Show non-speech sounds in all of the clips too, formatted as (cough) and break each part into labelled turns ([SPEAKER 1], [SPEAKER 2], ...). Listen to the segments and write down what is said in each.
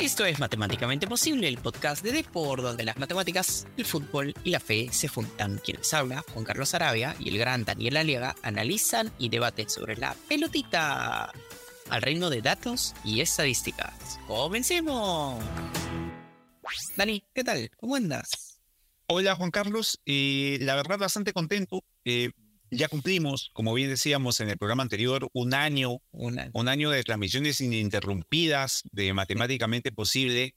[SPEAKER 1] Esto es Matemáticamente Posible, el podcast de Depor, donde las matemáticas, el fútbol y la fe se juntan. Quienes habla, Juan Carlos Arabia y el gran Daniel Aliaga, analizan y debaten sobre la pelotita al reino de datos y estadísticas. ¡Comencemos! Dani, ¿qué tal? ¿Cómo andas?
[SPEAKER 2] Hola Juan Carlos, la verdad bastante contento. Eh, ya cumplimos, como bien decíamos en el programa anterior, un año, un año de transmisiones ininterrumpidas de Matemáticamente Posible.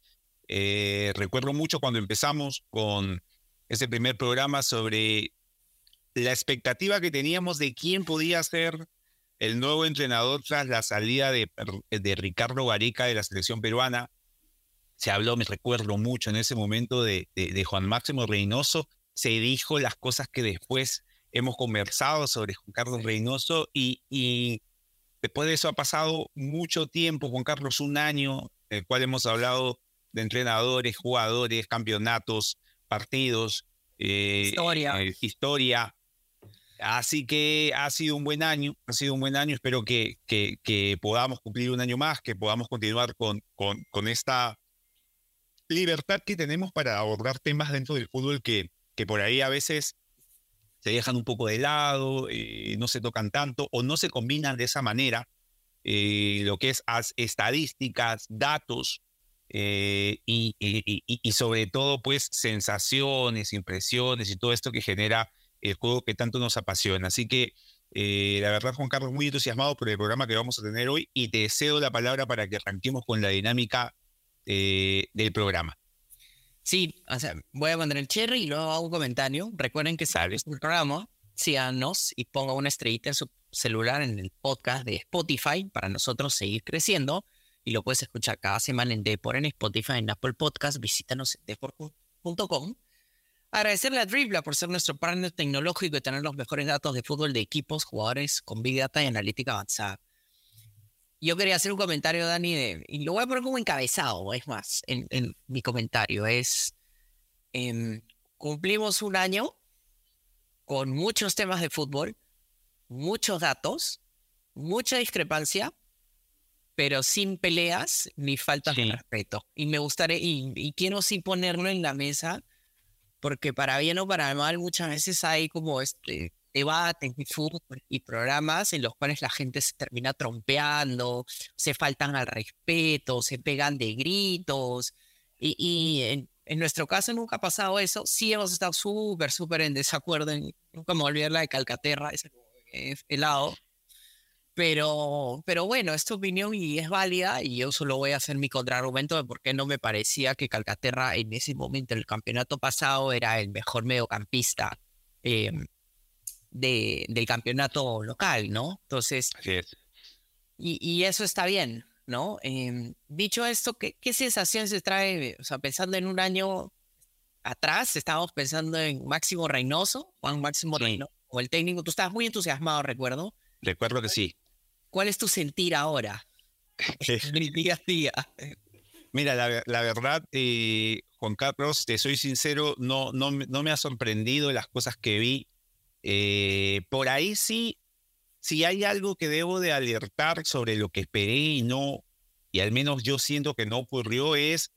[SPEAKER 2] Eh, recuerdo mucho cuando empezamos con ese primer programa sobre la expectativa que teníamos de quién podía ser el nuevo entrenador tras la salida de, de Ricardo Gareca de la selección peruana. Se habló, me recuerdo mucho en ese momento de, de Juan Máximo Reynoso. Se dijo las cosas que después hemos conversado sobre Juan Carlos Reynoso y, después de eso ha pasado mucho tiempo, Juan Carlos, un año, en el cual hemos hablado de entrenadores, jugadores, campeonatos, partidos,
[SPEAKER 1] eh, historia.
[SPEAKER 2] Eh, historia. Así que ha sido un buen año, ha sido un buen año. Espero que, que, podamos cumplir un año más, que podamos continuar con, con, con, esta libertad que tenemos para abordar temas dentro del fútbol que, que por ahí a veces se dejan un poco de lado, eh, no se tocan tanto o no se combinan de esa manera eh, lo que es estadísticas, datos eh, y, y, sobre todo pues sensaciones, impresiones y todo esto que genera el juego que tanto nos apasiona. Así que la verdad Juan Carlos muy entusiasmado por el programa que vamos a tener hoy y te cedo la palabra para que arranquemos con la dinámica del programa.
[SPEAKER 1] Sí, o sea, voy a poner el cherry y luego hago un comentario. Recuerden que sabes el programa, síganos y ponga una estrellita en su celular en el podcast de Spotify para nosotros seguir creciendo. Y lo puedes escuchar cada semana en Depor, en Spotify, en Apple Podcast. Visítanos en depor.com. Agradecerle a Dribla por ser nuestro partner tecnológico y tener los mejores datos de fútbol de equipos, jugadores con Big Data y analítica avanzada yo quería hacer un comentario, Dani, y lo voy a poner como encabezado, es más, en, mi comentario. Es, em, cumplimos un año con muchos temas de fútbol, muchos datos, mucha discrepancia, pero sin peleas ni faltas de respeto. Y me gustaría, y, y, quiero sí ponerlo en la mesa, porque para bien o para mal muchas veces hay como este debates y programas en los cuales la gente se termina trompeando, se faltan al respeto, se pegan de gritos. Y, en, nuestro caso nunca ha pasado eso. Sí hemos estado súper, súper en desacuerdo. nunca me olvidé la de Calcaterra, ese es helado. Pero, pero bueno, esta opinión y es válida y yo solo voy a hacer mi contraargumento de por qué no me parecía que Calcaterra en ese momento, en el campeonato pasado, era el mejor mediocampista. Eh, de, del campeonato local, ¿no? Entonces, Y, eso está bien, ¿no? Em, dicho esto, ¿qué, ¿qué sensación se trae? O sea, pensando en un año atrás, estábamos pensando en Máximo Reynoso, Juan Máximo Reynoso, o el técnico, tú estabas muy entusiasmado, recuerdo.
[SPEAKER 2] Recuerdo que sí.
[SPEAKER 1] ¿Cuál es tu sentir ahora? (laughs) día a día.
[SPEAKER 2] Mira, la, la verdad, eh, Juan Carlos, te soy sincero, no, no, no me ha sorprendido las cosas que vi eh, por ahí sí, si hay algo que debo de alertar sobre lo que esperé y no, y al menos yo siento que no ocurrió, es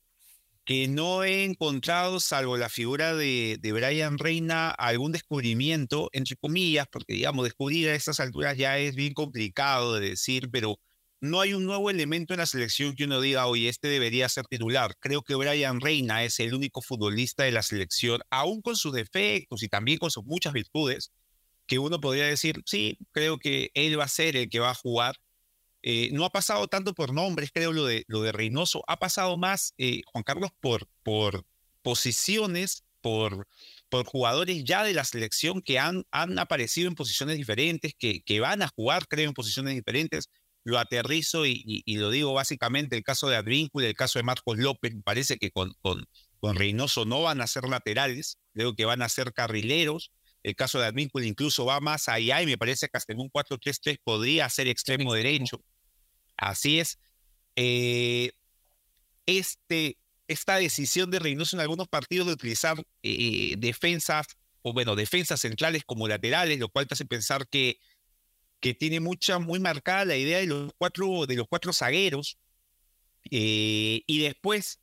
[SPEAKER 2] que no he encontrado, salvo la figura de, de Brian Reina, algún descubrimiento, entre comillas, porque digamos, descubrir a estas alturas ya es bien complicado de decir, pero no hay un nuevo elemento en la selección que uno diga, oye, este debería ser titular. Creo que Brian Reina es el único futbolista de la selección, aún con sus defectos y también con sus muchas virtudes, que uno podría decir, sí, creo que él va a ser el que va a jugar. Eh, no ha pasado tanto por nombres, creo, lo de, lo de Reynoso, ha pasado más, eh, Juan Carlos, por, por posiciones, por, por jugadores ya de la selección que han, han aparecido en posiciones diferentes, que, que van a jugar, creo, en posiciones diferentes lo aterrizo y, lo digo básicamente, el caso de Advíncula, el caso de Marcos López, parece que con, con, con, Reynoso no van a ser laterales, creo que van a ser carrileros. El caso de Advíncula incluso va más allá y me parece que hasta en un 4-3-3 podría ser extremo derecho. Así es. Eh, este, esta decisión de Reynoso en algunos partidos de utilizar eh, defensas, o bueno, defensas centrales como laterales, lo cual te hace pensar que que tiene mucha, muy marcada la idea de los cuatro, de los cuatro zagueros, Eh, y después,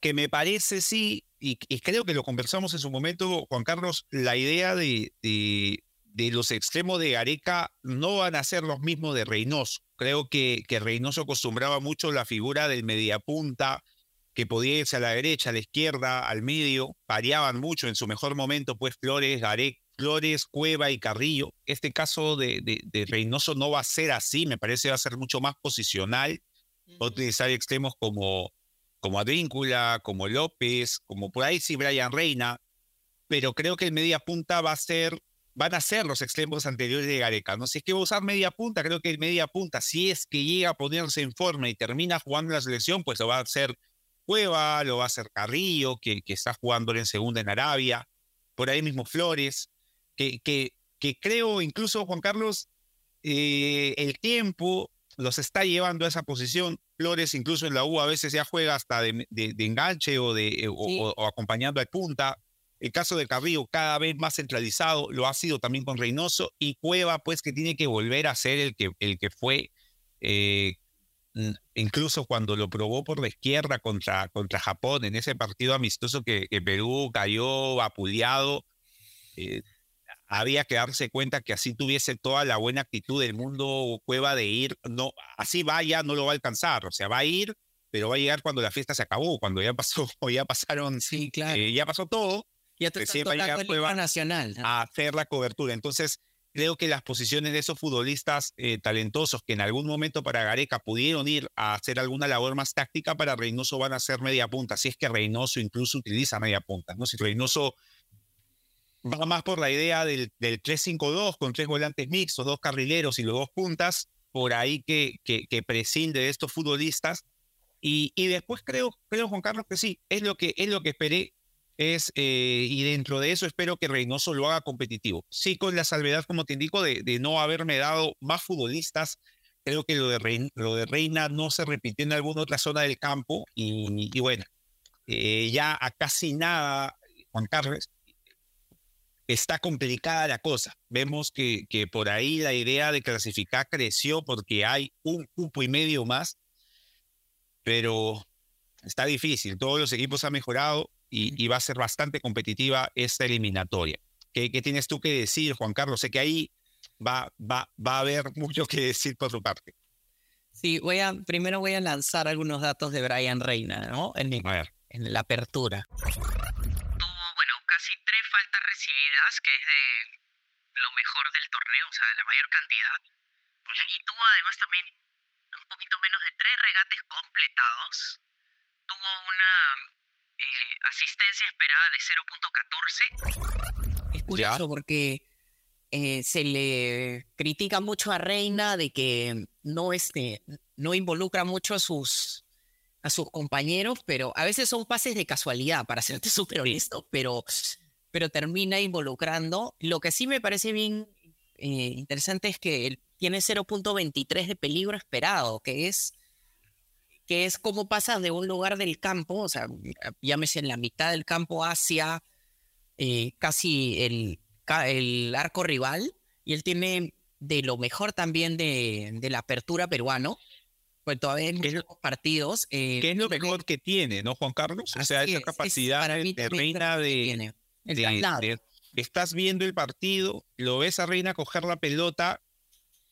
[SPEAKER 2] que me parece, sí, y, creo que lo conversamos en su momento, Juan Carlos, la idea de, de, los extremos de Gareca no van a ser los mismos de Reynoso. Creo que, que Reynoso acostumbraba mucho la figura del mediapunta, que podía irse a la derecha, a la izquierda, al medio, variaban mucho en su mejor momento, pues Flores, Gareca, Flores, Cueva y Carrillo. Este caso de, de, Reynoso no va a ser así, me parece va a ser mucho más posicional. Va a utilizar extremos como, como Advíncula, como López, como por ahí sí Brian Reina, pero creo que el media punta va a ser, van a ser los extremos anteriores de Gareca. No sé si es que va a usar media punta, creo que el media punta, si es que llega a ponerse en forma y termina jugando la selección, pues lo va a hacer Cueva, lo va a hacer Carrillo, que, que está jugando en segunda en Arabia, por ahí mismo Flores que, que, creo incluso, Juan Carlos, eh, el tiempo los está llevando a esa posición. Flores incluso en la U a veces ya juega hasta de, enganche o, de, eh, o, acompañando al punta. El caso de Carrillo cada vez más centralizado, lo ha sido también con Reynoso y Cueva pues que tiene que volver a ser el que, el que fue eh, incluso cuando lo probó por la izquierda contra, contra Japón en ese partido amistoso que, Perú cayó vapuleado había que darse cuenta que así tuviese toda la buena actitud del mundo Cueva de ir, no, así vaya, no lo va a alcanzar, o sea, va a ir, pero va a llegar cuando la fiesta se acabó, cuando ya pasó, (laughs) ya pasaron,
[SPEAKER 1] sí, claro.
[SPEAKER 2] Eh, ya pasó todo,
[SPEAKER 1] ya recién va a llegar Cueva nacional
[SPEAKER 2] a hacer la cobertura. Entonces, creo que las posiciones de esos futbolistas eh, talentosos que en algún momento para Gareca pudieron ir a hacer alguna labor más táctica, para Reynoso van a ser media punta, si es que Reynoso incluso utiliza media punta, ¿no? Si Reynoso va más por la idea del, del 3-5-2 con tres volantes mixtos, dos carrileros y los dos puntas, por ahí que, que, que prescinde de estos futbolistas. Y, y, después creo, creo, Juan Carlos, que sí, es lo que, es lo que esperé. Es, eh, y dentro de eso espero que Reynoso lo haga competitivo. Sí, con la salvedad, como te indico, de, de no haberme dado más futbolistas. Creo que lo de, Reina, lo de Reina no se repitió en alguna otra zona del campo. Y, y bueno, eh, ya a casi nada, Juan Carlos, está complicada la cosa. Vemos que, que por ahí la idea de clasificar creció porque hay un cupo y medio más, pero está difícil. Todos los equipos han mejorado y, va a ser bastante competitiva esta eliminatoria. ¿Qué, ¿Qué, tienes tú que decir, Juan Carlos? Sé que ahí va, va, va a haber (laughs) mucho que decir por tu parte.
[SPEAKER 1] Sí, voy a, primero voy a lanzar algunos datos de Brian Reina, ¿no? En, en la apertura
[SPEAKER 3] faltas recibidas, que es de lo mejor del torneo, o sea, de la mayor cantidad. Y tuvo además también un poquito menos de tres regates completados. Tuvo una eh, asistencia esperada de
[SPEAKER 1] 0.14. Es curioso porque eh, se le critica mucho a Reina de que no, este, no involucra mucho a sus, a sus compañeros, pero a veces son pases de casualidad, para serte (laughs) súper honesto, pero pero termina involucrando. Lo que sí me parece bien eh, interesante es que él tiene 0.23 de peligro esperado, que es que es como pasa de un lugar del campo, o sea, llámese en la mitad del campo hacia eh, casi el, el arco rival, y él tiene de lo mejor también de, de la apertura peruano, pues todavía en muchos partidos.
[SPEAKER 2] Eh, ¿Qué es lo mejor que tiene, no, Juan Carlos? O sea, esa capacidad de reina de, estás viendo el partido, lo ves a Reina coger la pelota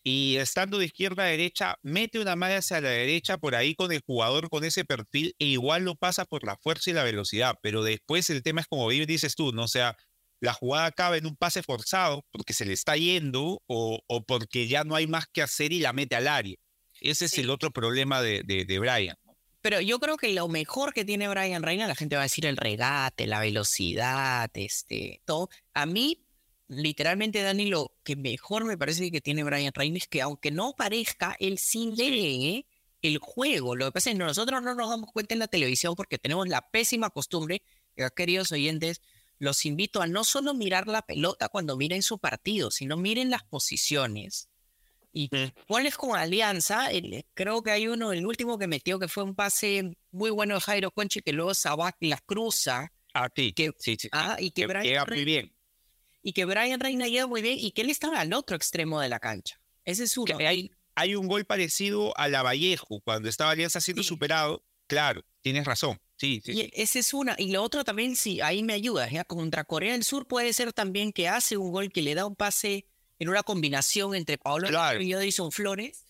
[SPEAKER 2] y estando de izquierda a derecha, mete una malla hacia la derecha por ahí con el jugador con ese perfil e igual lo pasa por la fuerza y la velocidad. Pero después el tema es como bien dices tú, ¿no? O sea, la jugada acaba en un pase forzado porque se le está yendo o, o porque ya no hay más que hacer y la mete al área. Ese es el otro problema de, de, de Brian.
[SPEAKER 1] Pero yo creo que lo mejor que tiene Brian Reina, la gente va a decir el regate, la velocidad, este, todo. A mí, literalmente, Dani, lo que mejor me parece que tiene Brian Reina es que aunque no parezca, él sí lee el juego. Lo que pasa es que nosotros no nos damos cuenta en la televisión porque tenemos la pésima costumbre, queridos oyentes, los invito a no solo mirar la pelota cuando miren su partido, sino miren las posiciones y pones como alianza, creo que hay uno, el último que metió, que fue un pase muy bueno de Jairo Conche, que luego Sabac las cruza.
[SPEAKER 2] Ah, sí,
[SPEAKER 1] que,
[SPEAKER 2] sí, sí.
[SPEAKER 1] Ah, y que, Brian
[SPEAKER 2] llega muy bien.
[SPEAKER 1] Y que Brian Reina llega muy bien y que él estaba al otro extremo de la cancha. Ese es uno.
[SPEAKER 2] hay, hay un gol parecido a la Vallejo, cuando estaba Alianza siendo superado. Claro, tienes razón. Sí, sí.
[SPEAKER 1] Y esa es una. Y lo otro también, sí, ahí me ayuda. ¿ya? Contra Corea del Sur puede ser también que hace un gol que le da un pase en una combinación entre Pablo
[SPEAKER 2] Claro.
[SPEAKER 1] y Edison Flores.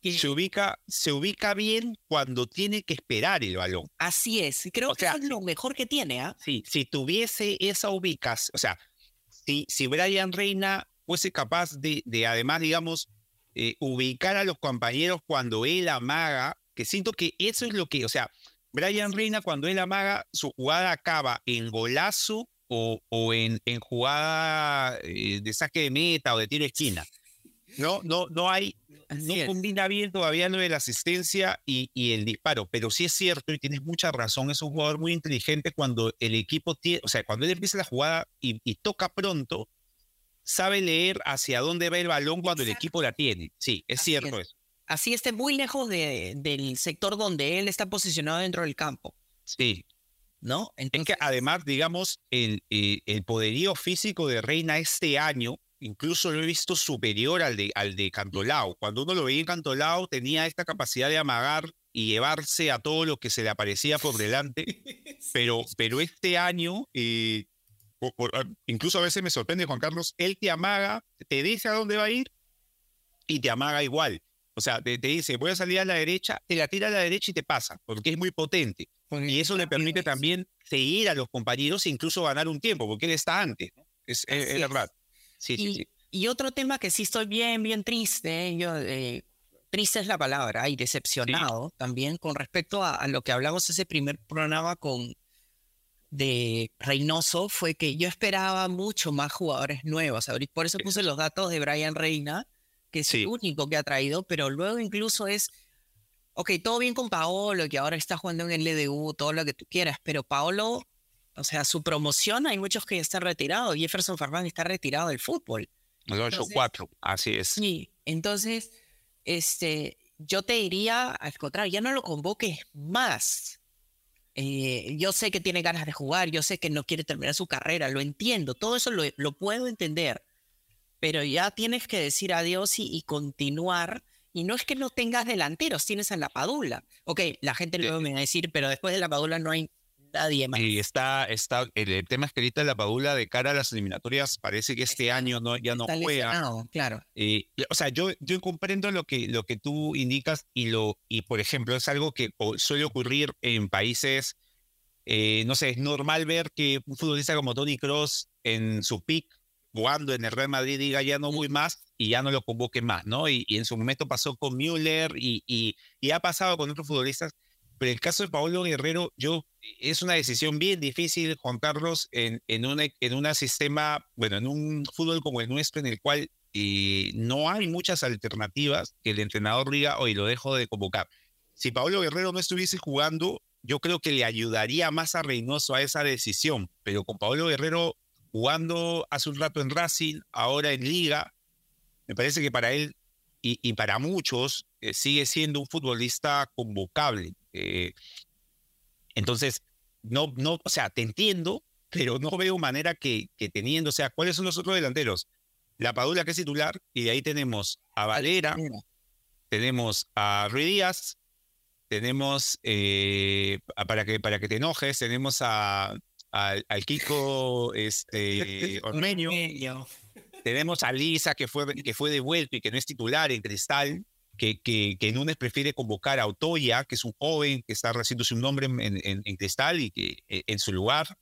[SPEAKER 1] y
[SPEAKER 2] Se ubica, se ubica bien cuando tiene que esperar el balón.
[SPEAKER 1] así es. Creo
[SPEAKER 2] O
[SPEAKER 1] que
[SPEAKER 2] sea,
[SPEAKER 1] eso es lo mejor que tiene, ¿ah?
[SPEAKER 2] Sí, si tuviese esa ubicación, o sea, si, si Brian Reina fuese capaz de, de además, digamos, eh, ubicar a los compañeros cuando él amaga, que siento que eso es lo que, o sea, Brian Reina cuando él amaga, su jugada acaba en golazo o, o en, en jugada eh, de saque de meta o de tiro de esquina. No, no, no hay,
[SPEAKER 1] Así
[SPEAKER 2] no
[SPEAKER 1] es.
[SPEAKER 2] combina bien todavía lo de la asistencia y, y el disparo, pero sí es cierto y tienes mucha razón, es un jugador muy inteligente cuando el equipo tiene, o sea, cuando él empieza la jugada y, y toca pronto, sabe leer hacia dónde va el balón cuando el equipo la tiene. Sí, es
[SPEAKER 1] Así
[SPEAKER 2] cierto
[SPEAKER 1] es.
[SPEAKER 2] eso.
[SPEAKER 1] Así esté muy lejos de, del sector donde él está posicionado dentro del campo,
[SPEAKER 2] Sí,
[SPEAKER 1] ¿no?
[SPEAKER 2] es
[SPEAKER 1] Entonces,
[SPEAKER 2] que además, digamos, el, eh, el poderío físico de Reina este año, incluso lo he visto superior al de, al de Cantolao. Cuando uno lo veía en Cantolao, tenía esta capacidad de amagar y llevarse a todo lo que se le aparecía por delante. (laughs) pero, pero este año, eh, por- por- ah, incluso a veces me sorprende, Juan Carlos, él te amaga, te dice a dónde va a ir y te amaga igual. O sea, te, te dice, voy a salir a la derecha, te la tira a la derecha y te pasa, porque es muy potente. Y eso le permite también seguir a los compañeros e incluso ganar un tiempo, porque él está antes. ¿no? Es, es- es
[SPEAKER 1] es.
[SPEAKER 2] verdad. Sí, sí,
[SPEAKER 1] Y,
[SPEAKER 2] sí.
[SPEAKER 1] y otro tema que sí estoy bien, bien triste, ¿eh? yo, eh, triste es la palabra, y decepcionado también con respecto a, a lo que hablamos ese primer programa con de Reynoso, fue que yo esperaba mucho más jugadores nuevos. Por eso puse los datos de Brian Reina, que es
[SPEAKER 2] Sí.
[SPEAKER 1] el único que ha traído, pero luego incluso es, ok, todo bien con Paolo, que ahora está jugando en el LDU, todo lo que tú quieras, pero Paolo, o sea, su promoción, hay muchos que ya están retirados. Jefferson Farfán está retirado del fútbol. Entonces-
[SPEAKER 2] cuatro. Así es.
[SPEAKER 1] Sí, entonces, este, yo te diría, al contrario, ya no lo convoques más. Eh, yo sé que tiene ganas de jugar, yo sé que no quiere terminar su carrera, lo entiendo, todo eso lo, lo puedo entender, pero ya tienes que decir adiós y, y continuar. Y no es que no tengas delanteros, tienes a la Padula. Ok, la gente luego me va a decir, pero después de la Padula no hay nadie más.
[SPEAKER 2] Y está, está, el, tema es que ahorita la Padula de cara a las eliminatorias parece que este año no, ya no juega.
[SPEAKER 1] claro.
[SPEAKER 2] Eh, o sea, yo, yo comprendo lo que, lo que tú indicas y, lo, y, por ejemplo, es algo que suele ocurrir en países, eh, no sé, es normal ver que un futbolista como Tony Cross en su pick, jugando en el Real Madrid, diga ya no voy más y ya no lo convoque más, ¿no? Y, y en su momento pasó con Müller y, y, y ha pasado con otros futbolistas. Pero el caso de Paolo Guerrero, yo, es una decisión bien difícil, Juan Carlos, en, en, un, en un sistema, bueno, en un fútbol como el nuestro, en el cual eh, no hay muchas alternativas que el entrenador diga, hoy lo dejo de convocar. Si Pablo Guerrero no estuviese jugando, yo creo que le ayudaría más a Reynoso a esa decisión. Pero con Pablo Guerrero jugando hace un rato en Racing, ahora en Liga, me parece que para él y, y para muchos eh, sigue siendo un futbolista convocable. Eh, entonces, no, no, o sea, te entiendo, pero no veo manera que, que teniendo, o sea, ¿cuáles son los otros delanteros? La Padula, que es titular, y de ahí tenemos a Valera, tenemos a Ruiz Díaz, tenemos, eh, para, que, para que te enojes, tenemos a, al- al Kiko este, (laughs) Ormeño, tenemos a Lisa, que fue, (laughs) que fue devuelto y que no es titular en Cristal, que, que, que Núñez prefiere convocar a Otoya, que es un joven que está haciéndose un nombre en, en- en Cristal y que eh, en su lugar,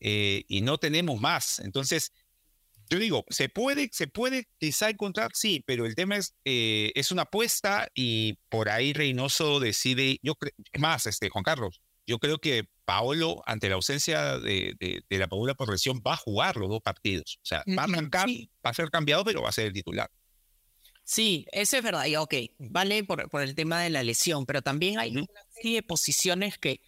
[SPEAKER 2] eh, y no tenemos más. Entonces, yo digo, se puede, se puede quizá encontrar, sí, pero el tema es, eh, es una apuesta y por ahí Reynoso decide, yo creo, más, este, Juan Carlos, yo creo que Paolo, ante la ausencia de, de, de la Paula por lesión, va a jugar los dos partidos. O sea, va a arrancar,
[SPEAKER 1] sí.
[SPEAKER 2] va a ser cambiado, pero va a ser el titular.
[SPEAKER 1] Sí, eso es verdad. Y ok, vale por, por el tema de la lesión, pero también hay una serie de posiciones que,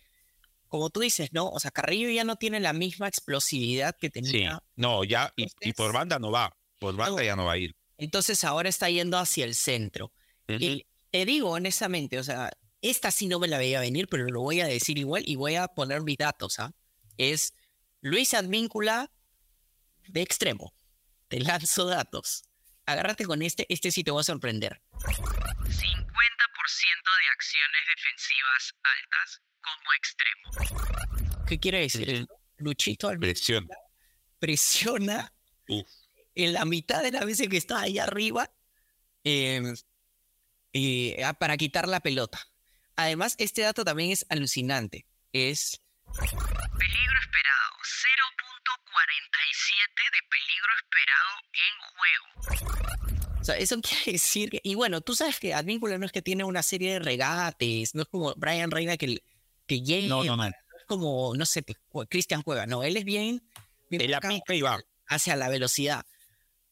[SPEAKER 1] como tú dices, ¿no? O sea, Carrillo ya no tiene la misma explosividad que
[SPEAKER 2] Sí,
[SPEAKER 1] tenía.
[SPEAKER 2] no, ya, y, y por banda no va, por banda
[SPEAKER 1] No.
[SPEAKER 2] ya no va a ir.
[SPEAKER 1] Entonces ahora está yendo hacia el centro. Y te digo honestamente, o sea, esta sí no me la veía venir, pero lo voy a decir igual y voy a poner mis datos, ¿ah? Es Luis Advíncula de extremo. Te lanzo datos. agárrate con este, este sí te va a sorprender.
[SPEAKER 3] 50% de acciones defensivas altas como extremo.
[SPEAKER 1] ¿Qué quiere decir? Luchito al presiona
[SPEAKER 2] Uf.
[SPEAKER 1] en la mitad de las veces que está ahí arriba eh, eh, ah, para quitar la pelota. Además, este dato también es alucinante. Es
[SPEAKER 3] Peligro esperado. 0.47 de peligro esperado en juego.
[SPEAKER 1] O sea, eso (laughs) quiere decir que, y bueno, tú sabes que Advíncula no es que tiene una serie de regates, no es como Brian Reina que, que llega,
[SPEAKER 2] No, no, no.
[SPEAKER 1] es como, no sé, pues, Cristian Cueva, no, él es bien, bien
[SPEAKER 2] De la pica y va.
[SPEAKER 1] hacia la velocidad.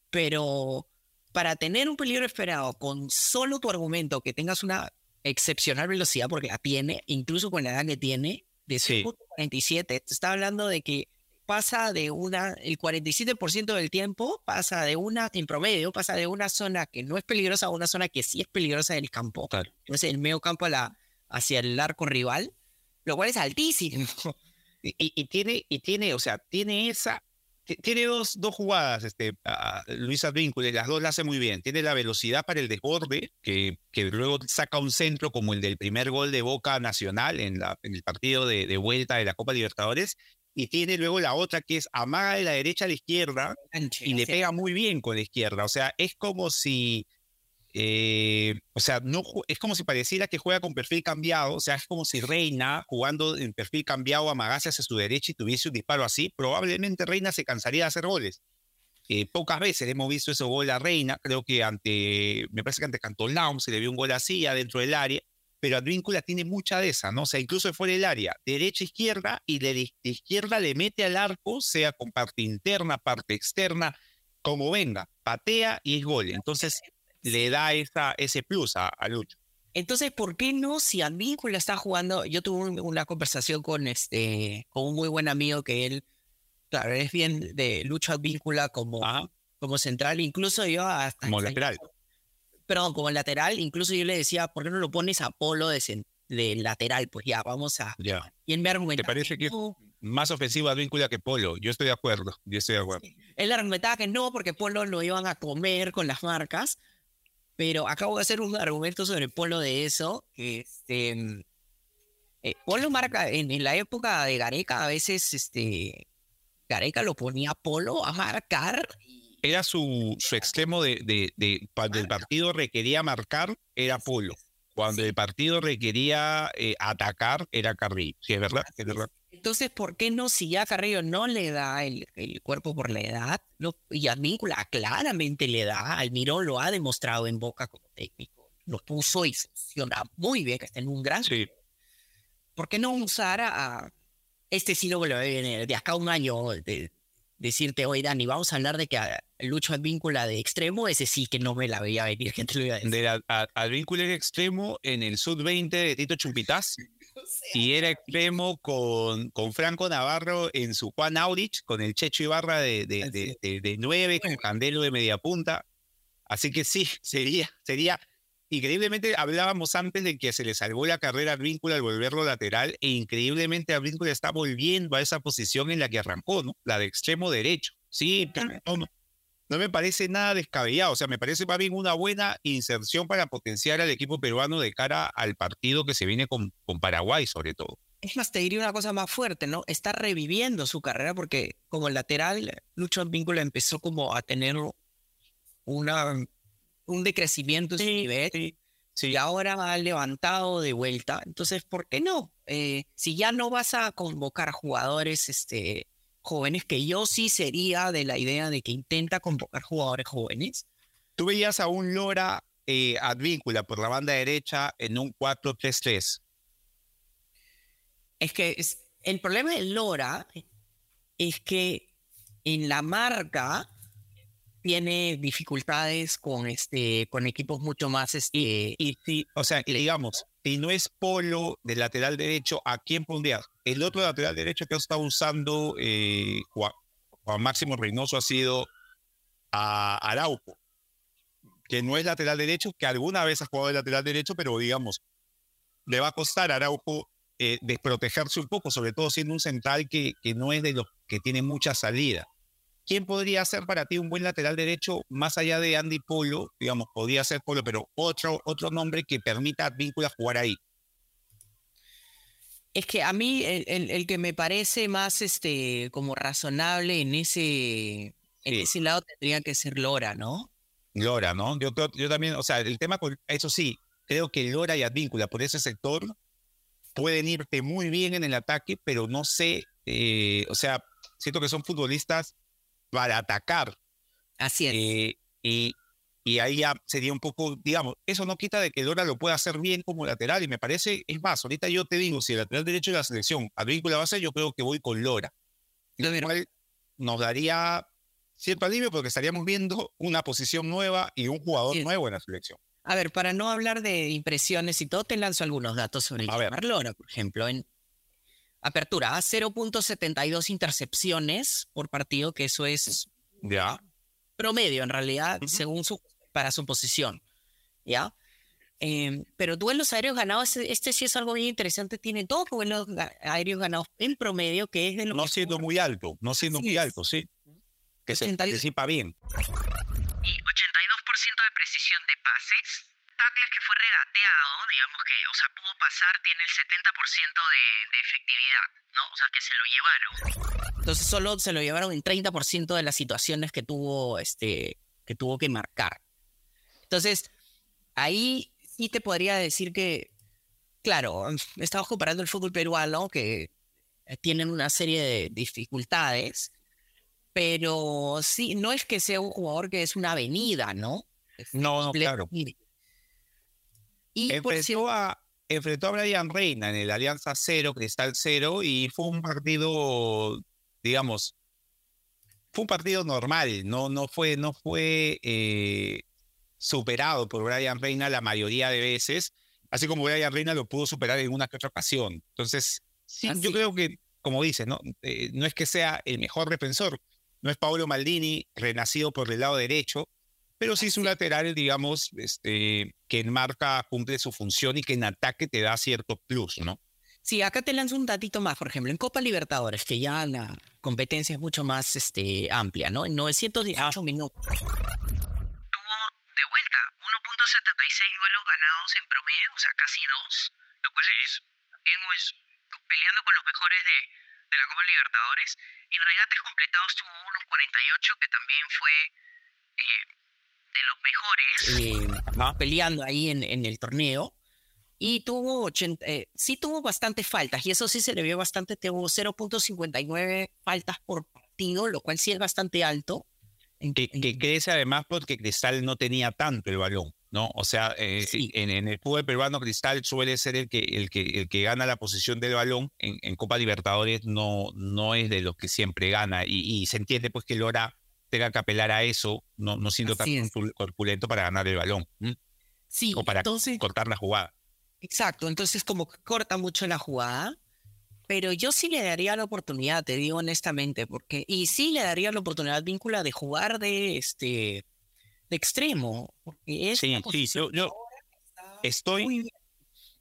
[SPEAKER 1] Pero para tener un peligro esperado con solo tu argumento que tengas una excepcional velocidad, porque la tiene, incluso con la edad que tiene, de
[SPEAKER 2] Sí.
[SPEAKER 1] 47, te está hablando de que pasa de una, el 47% del tiempo pasa de una, en promedio, pasa de una zona que no es peligrosa a una zona que sí es peligrosa del campo.
[SPEAKER 2] Claro.
[SPEAKER 1] Entonces, el medio campo a la, hacia el arco rival, lo cual es altísimo. (laughs)
[SPEAKER 2] Y, tiene, y tiene, o sea, tiene esa, tiene dos, dos jugadas, este, a Luis Advíncula, y las dos la hace muy bien. Tiene la velocidad para el desborde, que, que luego saca un centro como el del primer gol de Boca Nacional en, la, en el partido de, de vuelta de la Copa Libertadores. Y tiene luego la otra que es amaga de la derecha a la izquierda y le pega muy bien con la izquierda. O sea, es como si. Eh, o sea, no, es como si pareciera que juega con perfil cambiado. O sea, es como si Reina, jugando en perfil cambiado, amagase hacia su derecha y tuviese un disparo así. Probablemente Reina se cansaría de hacer goles. Eh, pocas veces hemos visto ese gol a Reina. Creo que ante. Me parece que ante Cantolao se le vio un gol así adentro del área. Pero Advíncula tiene mucha de esa, ¿no? O sea, incluso fuera del área, derecha, izquierda, y de, de izquierda le mete al arco, sea con parte interna, parte externa, como venga, patea y es gol. Entonces le da esa, ese plus a, a Lucho.
[SPEAKER 1] Entonces, ¿por qué no si Advíncula está jugando? Yo tuve un- una conversación con este, con un muy buen amigo que él, claro, es bien de Lucho Advíncula como,
[SPEAKER 2] Ajá,
[SPEAKER 1] como central, incluso yo hasta
[SPEAKER 2] como lateral.
[SPEAKER 1] perdón, como lateral, incluso yo le decía, ¿por qué no lo pones a Polo de, de lateral? Pues ya, vamos a.
[SPEAKER 2] Ya.
[SPEAKER 1] Y él me argumentaba.
[SPEAKER 2] parece que-
[SPEAKER 1] no.
[SPEAKER 2] Más ofensivo Advíncula que Polo. Yo estoy de acuerdo. Yo estoy de acuerdo.
[SPEAKER 1] Él argumentaba que no, porque Polo lo iban a comer con las marcas. Pero acabo de hacer un argumento sobre Polo de eso. que, Este, mm, eh, Polo marca, en, en la época de Gareca, a veces este, Gareca lo ponía a Polo a marcar.
[SPEAKER 2] Era su, su extremo de, de, de- cuando el partido requería marcar, era Polo. Cuando el partido requería eh, atacar, era Carrillo. Sí, es verdad. es verdad.
[SPEAKER 1] Entonces, ¿por qué no, si ya Carrillo no le da el, el cuerpo por la edad, no, y a Víncula claramente le da, Almirón lo ha demostrado en Boca como técnico, lo puso y funciona muy bien, que está en un gran...
[SPEAKER 2] Sí.
[SPEAKER 1] ¿Por qué no usar a, a- este sí lo que lo viene de acá a un año, de, decirte, oye Dani, vamos a hablar de que a Lucho Advíncula de extremo, ese sí que no me la veía venir, (laughs) que te lo iba a decir.
[SPEAKER 2] De la, a- Advíncula era extremo en el Sud-20 de Tito (laughs) Y era extremo con, con Franco Navarro en su Juan Aurich, con el Checho Ibarra de, de, de, de- de nueve, con Candelo de media punta. Así que sí, sería, sería. Increíblemente hablábamos antes de que se le salvó la carrera a Advíncula al volverlo lateral, e increíblemente Advíncula está volviendo a esa posición en la que arrancó, ¿no? La de extremo derecho. Sí, no, no, no me parece nada descabellado. O sea, me parece más bien una buena inserción para potenciar al equipo peruano de cara al partido que se viene con, con Paraguay, sobre todo.
[SPEAKER 1] Es más, te diría una cosa más fuerte, ¿no? Está reviviendo su carrera porque como lateral, Lucho Advíncula empezó como a tener una, un decrecimiento en su nivel
[SPEAKER 2] sí, sí.
[SPEAKER 1] y ahora ha levantado de vuelta. Entonces, ¿por qué no? Eh, si ya no vas a convocar jugadores este, jóvenes, que yo sí sería de la idea de que intenta convocar jugadores jóvenes,
[SPEAKER 2] Tú veías a un Lora eh, Advíncula por la banda derecha en un 4-3-3.
[SPEAKER 1] Es que es- el problema de Lora es que en la marca tiene dificultades con este con equipos mucho más este
[SPEAKER 2] Y o sea, y digamos, si no es Polo del lateral derecho, ¿a quién pondrías? El otro lateral derecho que ha estado usando eh, Juan, Juan Máximo Reynoso ha sido a Araujo, que no es lateral derecho, que alguna vez ha jugado de lateral derecho, pero digamos, le va a costar a Araujo eh, desprotegerse un poco, sobre todo siendo un central que, que no es de los que tiene mucha salida. ¿Quién podría ser para ti un buen lateral derecho más allá de Andy Polo? Digamos, podría ser Polo, pero otro, otro nombre que permita a Advíncula jugar ahí.
[SPEAKER 1] Es que a mí el, el, que me parece más este como razonable en ese, en ese lado tendría que ser Lora, ¿no?
[SPEAKER 2] Lora, ¿no? Yo, yo también, o sea, el tema con eso sí, creo que Lora y Advíncula por ese sector pueden irte muy bien en el ataque, pero no sé, eh, o sea, siento que son futbolistas para atacar.
[SPEAKER 1] Así es.
[SPEAKER 2] Eh, y, y ahí ya sería un poco, digamos, eso no quita de que Lora lo pueda hacer bien como lateral y me parece, es más, ahorita yo te digo, si el lateral derecho de la selección Advíncula va a ser, yo creo que voy con Lora. Lo cual nos daría cierto alivio porque estaríamos viendo una posición nueva y un jugador nuevo en la selección.
[SPEAKER 1] A ver, para no hablar de impresiones y todo, te lanzo algunos datos sobre Lora, por ejemplo. En apertura, a 0.72 intercepciones por partido, que eso es
[SPEAKER 2] ya
[SPEAKER 1] promedio en realidad, según su para su posición, ¿ya? Em, pero duelos aéreos ganados, este sí es algo bien interesante, tiene dos duelos aéreos ganados en promedio, que es de lo
[SPEAKER 2] No siendo muy alto, no siendo muy alto, sí. Que se anticipa bien.
[SPEAKER 3] Y 82% de precisión de pases, tackles que fue regateado, digamos que, o sea, pudo pasar, tiene el 70% de, de efectividad, ¿no? O sea, que se lo llevaron.
[SPEAKER 1] Entonces solo se lo llevaron en 30% de las situaciones que tuvo, este, que tuvo que marcar. Entonces, ahí sí te podría decir que, claro, estamos comparando el fútbol peruano, que tienen una serie de dificultades, pero sí, no es que sea un jugador que es una avenida, ¿no?
[SPEAKER 2] no, no, claro. Y enfrentó, a, enfrentó a Brian Reina en el Alianza Cero, Cristal Cero, y fue un partido, digamos, fue un partido normal, no, no fue, no fue eh, superado por Brian Reina la mayoría de veces, así como Brian Reina lo pudo superar en una que otra ocasión. Entonces, sí, yo creo que, como dices, ¿no? Eh, no es que sea el mejor defensor, no es Paolo Maldini, renacido por el lado derecho, pero sí es un lateral, digamos, este, que en marca cumple su función y que en ataque te da cierto plus, ¿no?
[SPEAKER 1] Sí, acá te lanzo un datito más, por ejemplo, en Copa Libertadores, que ya la competencia es mucho más este, amplia, ¿no? En 918 minutos
[SPEAKER 3] de vuelta, 1.76 duelos ganados en promedio, o sea, casi dos, lo cual es bien es, peleando con los mejores de, de la Copa Libertadores. En regates completados tuvo 1.48, que también fue eh, de los mejores.
[SPEAKER 1] Eh, peleando ahí en, en, el torneo. Y tuvo 80, eh, sí tuvo bastantes faltas, y eso sí se le vio bastante, tuvo 0.59 faltas por partido, lo cual sí es bastante alto
[SPEAKER 2] que, crece además porque Cristal no tenía tanto el balón, ¿no? O sea, eh, en, el fútbol peruano Cristal suele ser el que, el que, el que gana la posición del balón. En, Copa Libertadores no, no es de los que siempre gana y, se entiende pues que Lora tenga que apelar a eso, no, no siendo tan corpulento para ganar el balón.
[SPEAKER 1] Sí,
[SPEAKER 2] o para cortar la jugada.
[SPEAKER 1] Exacto, entonces como que corta mucho la jugada pero yo sí le daría la oportunidad, te digo honestamente, porque y sí le daría la oportunidad víncula de jugar de este de extremo, porque
[SPEAKER 2] sí, sí, yo, estoy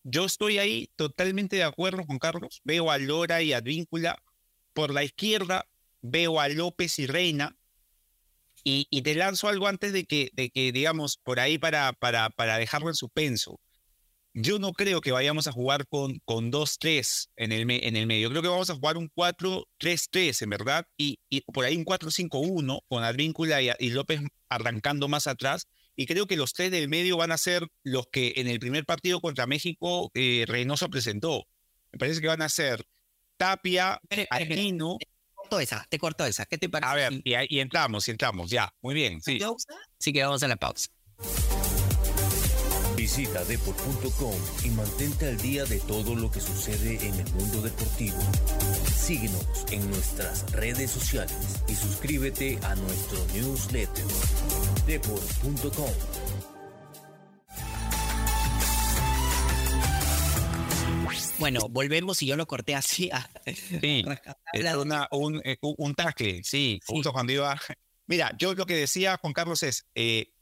[SPEAKER 2] yo estoy ahí totalmente de acuerdo con Carlos. Veo a Lora y a Víncula por la izquierda, veo a López y Reina. Y, y, te lanzo algo antes de que, de que digamos, por ahí para, para, para dejarlo en suspenso. Yo no creo que vayamos a jugar con, con 2-3 en el, en el medio. Creo que vamos a jugar un 4-3-3, en verdad, y, y, por ahí un 4-5-1 con Advíncula y, y, López arrancando más atrás. Y creo que los tres del medio van a ser los que en el primer partido contra México eh, Reynoso presentó. Me parece que van a ser Tapia, Aquino.
[SPEAKER 1] Corto esa, te corto esa. ¿Qué te parece? A
[SPEAKER 2] ver, y, y entramos, y entramos, ya, muy bien. Sí.
[SPEAKER 1] Sí, que vamos a la pausa.
[SPEAKER 4] Visita deport.com y mantente al día de todo lo que sucede en el mundo deportivo. Síguenos en nuestras redes sociales y suscríbete a nuestro newsletter deport.com.
[SPEAKER 1] Bueno, volvemos y yo lo corté así.
[SPEAKER 2] sí, (laughs) una, un, eh, un, tackle, sí, justo cuando iba. Mira, yo lo que decía Juan Carlos es, eh,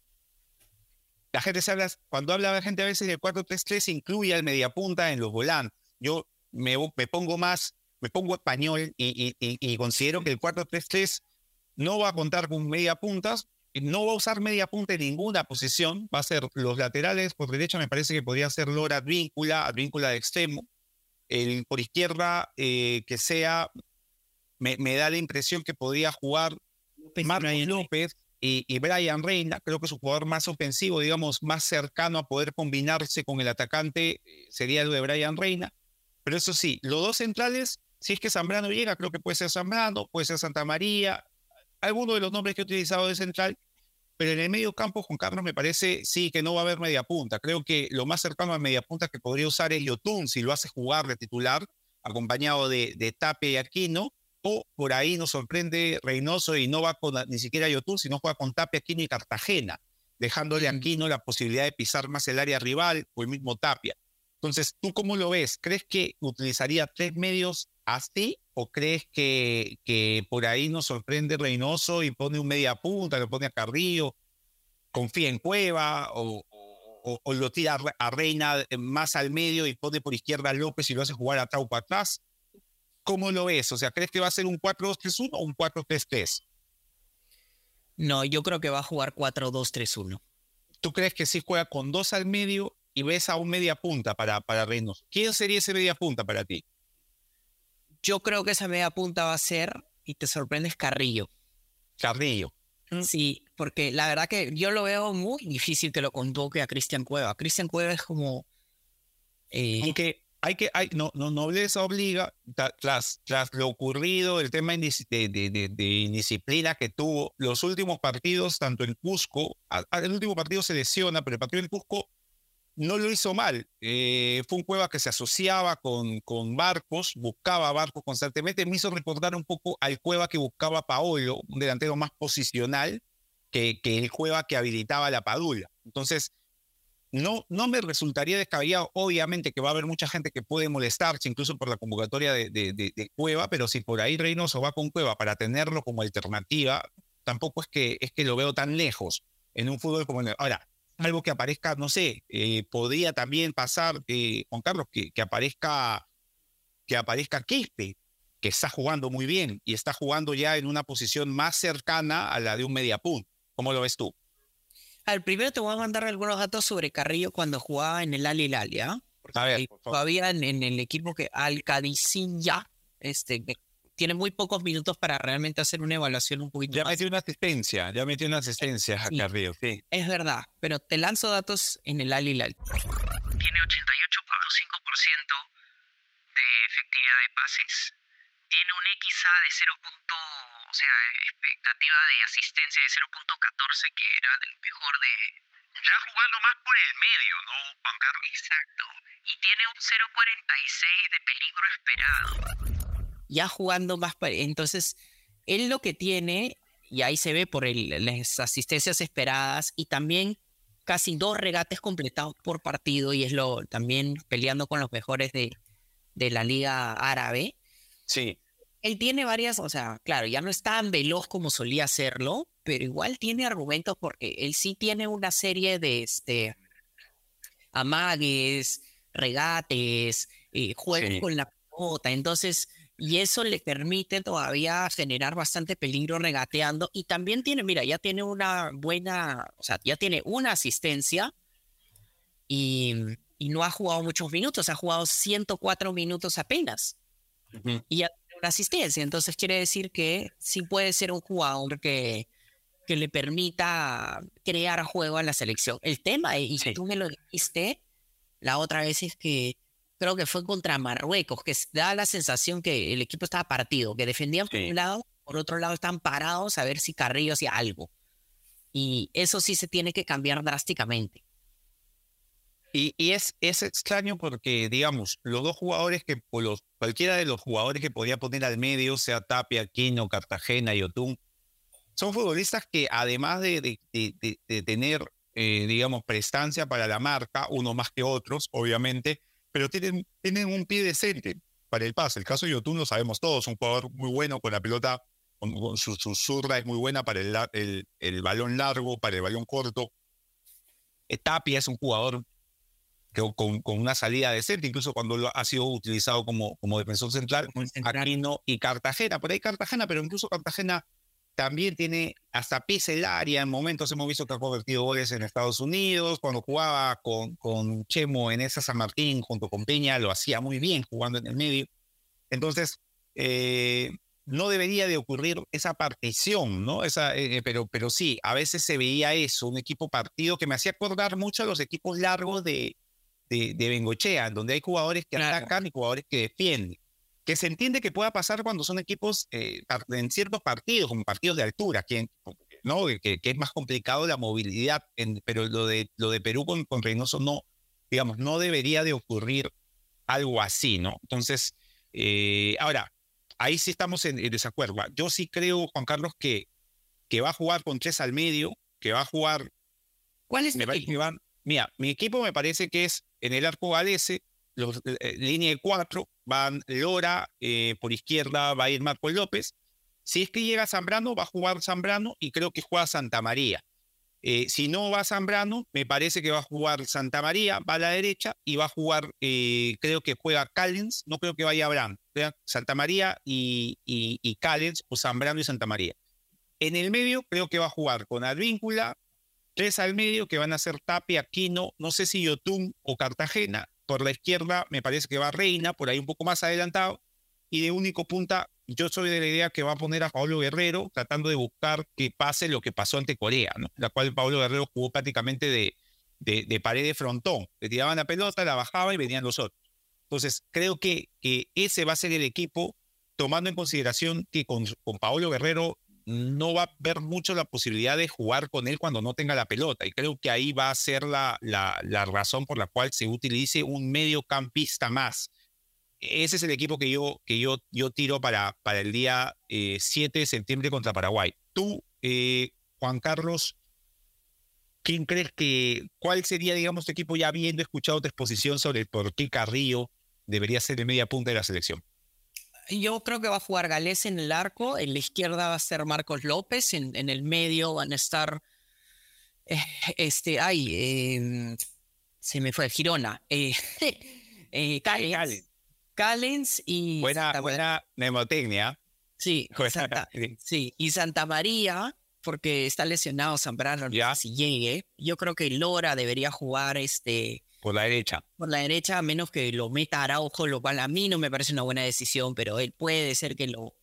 [SPEAKER 2] la gente se habla, cuando habla la gente a veces del 4-3-3 incluye al mediapunta en los volantes. Yo me, me, pongo más, me pongo español y, y, y considero que el 4-3-3 no va a contar con media puntas, no va a usar media punta en ninguna posición, va a ser los laterales por derecha, me parece que podría ser Lora Advíncula, Advíncula de extremo, el por izquierda eh, que sea, me, da la impresión que podría jugar Marcos López y, y, Brian Reina, creo que es un jugador más ofensivo, digamos, más cercano a poder combinarse con el atacante, eh, sería el de Brian Reina, pero eso sí, los dos centrales, si es que Zambrano llega, creo que puede ser Zambrano, puede ser Santa María, alguno de los nombres que he utilizado de central, pero en el medio campo, Juan Carlos, me parece sí que no va a haber media punta. Creo que lo más cercano a media punta que podría usar es Yotun, si lo hace jugar de titular, acompañado de, de Tape y Aquino, o por ahí nos sorprende Reynoso y no va con ni siquiera Yotun, sino juega con Tape, Aquino y Cartagena, dejándole a Aquino la posibilidad de pisar más el área rival o el mismo Tapia. Entonces, ¿tú cómo lo ves? ¿Crees que utilizaría tres medios así o crees que, que por ahí nos sorprende Reynoso y pone un media punta, lo pone a Carrillo, confía en Cueva o, o, lo tira a Reina más al medio y pone por izquierda a López y lo hace jugar a Traupa atrás? ¿Cómo lo ves? O sea, ¿crees que va a ser un 4-2-3-1 o un 4-3-3?
[SPEAKER 1] No, yo creo que va a jugar 4-2-3-1.
[SPEAKER 2] ¿Tú crees que sí juega con dos al medio y ves a un media punta para, para Reynoso. ¿Quién sería ese media punta para ti?
[SPEAKER 1] Yo creo que esa media punta va a ser, y te sorprendes, Carrillo.
[SPEAKER 2] Carrillo.
[SPEAKER 1] Mm. Sí, porque la verdad que yo lo veo muy difícil que lo convoque a Cristian Cueva. Cristian Cueva es como...
[SPEAKER 2] Eh, Aunque hay que, hay, no, no, nobleza obliga, tras, tras lo ocurrido, el tema de, de, de, indisciplina que tuvo, los últimos partidos, tanto en Cusco, el último partido se lesiona, pero el partido en Cusco no lo hizo mal. Eh, fue un Cueva que se asociaba con, con Barcos, buscaba Barcos constantemente. Me hizo recordar un poco al Cueva que buscaba Paolo, un delantero más posicional que, que el Cueva que habilitaba la Padula. Entonces, no, no me resultaría descabellado. Obviamente que va a haber mucha gente que puede molestarse, incluso por la convocatoria de, de, Cueva, pero si por ahí Reynoso va con Cueva para tenerlo como alternativa, tampoco es que, es que lo veo tan lejos en un fútbol como el. Ahora, algo que aparezca, no sé, eh, podría también pasar, eh, Juan Carlos, que, que, aparezca que aparezca Quispe, que está jugando muy bien y está jugando ya en una posición más cercana a la de un mediapunto. ¿Cómo lo ves tú?
[SPEAKER 1] Al primero te voy a mandar algunos datos sobre Carrillo cuando jugaba en el Al Hilal, ¿ya? a ver, todavía en, en, el equipo que Al ya, este, tiene muy pocos minutos para realmente hacer una evaluación un poquito
[SPEAKER 2] Ya metió una asistencia, ya metió una asistencia a Carrillo, sí.
[SPEAKER 1] Es verdad, pero te lanzo datos en el Alilal.
[SPEAKER 3] Tiene 88,5% de efectividad de pases. Tiene un XA de 0. o sea, expectativa de asistencia de 0.14, que era el mejor de...
[SPEAKER 5] Ya jugando más por el medio, ¿no, Juan Carlos?
[SPEAKER 3] Exacto. Y tiene un 0.46 de peligro esperado
[SPEAKER 1] ya jugando más. Entonces, él lo que tiene, y ahí se ve por las asistencias esperadas y también casi dos regates completados por partido, y es lo también peleando con los mejores de, de la Liga Árabe.
[SPEAKER 2] Sí.
[SPEAKER 1] Él tiene varias, o sea, claro, ya no es tan veloz como solía serlo, pero igual tiene argumentos porque él sí tiene una serie de este, amagues, regates, eh, juegos con la pelota. Entonces, y eso le permite todavía generar bastante peligro regateando y también tiene, mira, ya tiene una buena, o sea, ya tiene una asistencia y, y no ha jugado muchos minutos, ha jugado 104 minutos apenas y ya tiene una asistencia, entonces quiere decir que sí puede ser un jugador que, que le permita crear juego a la selección. El tema, y tú me lo dijiste la otra vez, es que creo que fue contra Marruecos, que da la sensación que el equipo estaba partido, que defendían por un lado, por otro lado están parados a ver si Carrillo hacía algo. Y eso sí se tiene que cambiar drásticamente.
[SPEAKER 2] Y, es, es extraño porque, digamos, los dos jugadores que, los, cualquiera de los jugadores que podía poner al medio, sea Tapia, Aquino, Cartagena y Otún, son futbolistas que además de, de, tener, eh, digamos, prestancia para la marca, uno más que otros, obviamente, pero tienen, tienen un pie decente para el pase. El caso de Yotun lo sabemos todos, un jugador muy bueno con la pelota, con, su, su, zurda es muy buena para el, el, el, balón largo, para el balón corto. Tapia es un jugador que, con, con, una salida decente, incluso cuando lo, ha sido utilizado como, como defensor central, Aquino y Cartagena. Por ahí Cartagena, pero incluso Cartagena también tiene hasta pisa el área. En momentos hemos visto que ha convertido goles en Estados Unidos. Cuando jugaba con, con Chemo en esa San Martín junto con Peña, lo hacía muy bien jugando en el medio. Entonces, eh, no debería de ocurrir esa partición, ¿no? Esa, eh, eh, pero, pero sí, a veces se veía eso, un equipo partido que me hacía acordar mucho a los equipos largos de, de, de Bengochea, donde hay jugadores que atacan y jugadores que defienden. Que se entiende que pueda pasar cuando son equipos eh, en ciertos partidos, como partidos de altura, que, ¿no? que, que es más complicado la movilidad, en, pero lo de, lo de Perú con, con Reynoso no, digamos, no debería de ocurrir algo así, ¿no? Entonces, eh, ahora, ahí sí estamos en, en, desacuerdo. Yo sí creo, Juan Carlos, que, que va a jugar con tres al medio, que va a jugar.
[SPEAKER 1] ¿Cuál es
[SPEAKER 2] me
[SPEAKER 1] el
[SPEAKER 2] equipo? Van, mira, mi equipo me parece que es en el arco galese, los, eh, línea de cuatro, van Lora, eh, por izquierda va a ir Marco López. Si es que llega Zambrano, va a jugar Zambrano y creo que juega Santa María. Eh, si no va Zambrano, me parece que va a jugar Santa María, va a la derecha y va a jugar, eh, creo que juega Callens, no creo que vaya Abraham, Santa María y, y, y, o Zambrano y Santa María. En el medio creo que va a jugar con Advíncula, tres al medio que van a ser Tapia, Aquino, no sé si Yotun o Cartagena. Por la izquierda me parece que va Reina, por ahí un poco más adelantado. Y de único punta, yo soy de la idea que va a poner a Pablo Guerrero tratando de buscar que pase lo que pasó ante Corea, la cual Pablo Guerrero jugó prácticamente de, de, pared de frontón. Le tiraban la pelota, la bajaba y venían los otros. Entonces, creo que, que ese va a ser el equipo, tomando en consideración que con, con Pablo Guerrero no va a haber mucho la posibilidad de jugar con él cuando no tenga la pelota. Y creo que ahí va a ser la, la, la razón por la cual se utilice un mediocampista más ese es el equipo que yo, que yo, yo tiro para, para el día eh, 7 de septiembre contra Paraguay. Tú, eh, Juan Carlos, ¿quién crees que, cuál sería, digamos, tu equipo ya habiendo escuchado tu exposición sobre por qué Carrillo debería ser el media punta de la selección?
[SPEAKER 1] Yo creo que va a jugar Galés en el arco, en la izquierda va a ser Marcos López, en, en el medio van a estar, eh, este, ay, eh, se me fue, Girona, eh, (laughs) Cali, Callens. Y...
[SPEAKER 2] Buena, Santa buena mnemotecnia.
[SPEAKER 1] Sí, (laughs) Santa, (laughs) sí, y Santa María, porque está lesionado Zambrano, no sé si llegue. Yo creo que Lora debería jugar este...
[SPEAKER 2] Por la derecha.
[SPEAKER 1] Por la derecha, a menos que lo meta Araujo, lo cual a mí no me parece una buena decisión, pero él puede ser que lo,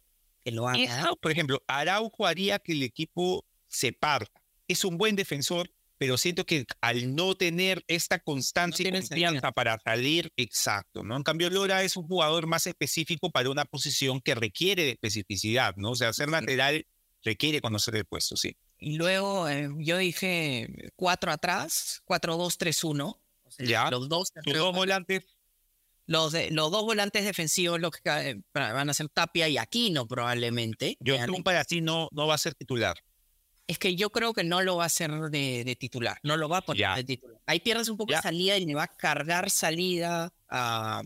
[SPEAKER 1] que lo haga.
[SPEAKER 2] Por ejemplo, Araujo haría que el equipo se parta. Es un buen defensor, pero siento que al no tener esta constancia no y confianza para salir, exacto, ¿no? En cambio, Lora es un jugador más específico para una posición que requiere de especificidad, ¿no? O sea, ser lateral requiere conocer el puesto, sí.
[SPEAKER 1] Y luego eh, yo dije 4 atrás, 4-2-3-1
[SPEAKER 2] ya.
[SPEAKER 1] Los dos,
[SPEAKER 2] Los dos volantes.
[SPEAKER 1] Los, de, los dos volantes defensivos los que eh, van a ser Tapia y Aquino probablemente.
[SPEAKER 2] Yo un para ti no, no va a ser titular.
[SPEAKER 1] Es que yo creo que no lo va a hacer de, de titular, no lo va a poner
[SPEAKER 2] ya.
[SPEAKER 1] de titular. Ahí pierdes un poco de salida y le va a cargar salida a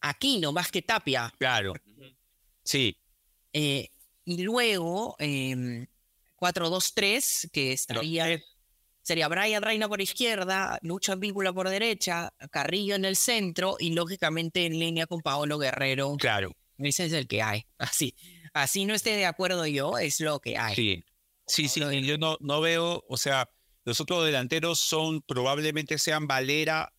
[SPEAKER 1] Aquino más que Tapia.
[SPEAKER 2] Claro. Sí.
[SPEAKER 1] Eh, y luego eh, 4-2-3, que estaría. Sería Brian Reina por izquierda, Lucho Víncula por derecha, Carrillo en el centro y lógicamente en línea con Paolo Guerrero.
[SPEAKER 2] Claro.
[SPEAKER 1] Ese es el que hay. Así, así no esté de acuerdo yo, es lo que hay.
[SPEAKER 2] Sí. Sí, sí, yo no, no veo, o sea, los otros delanteros son, probablemente sean Valera,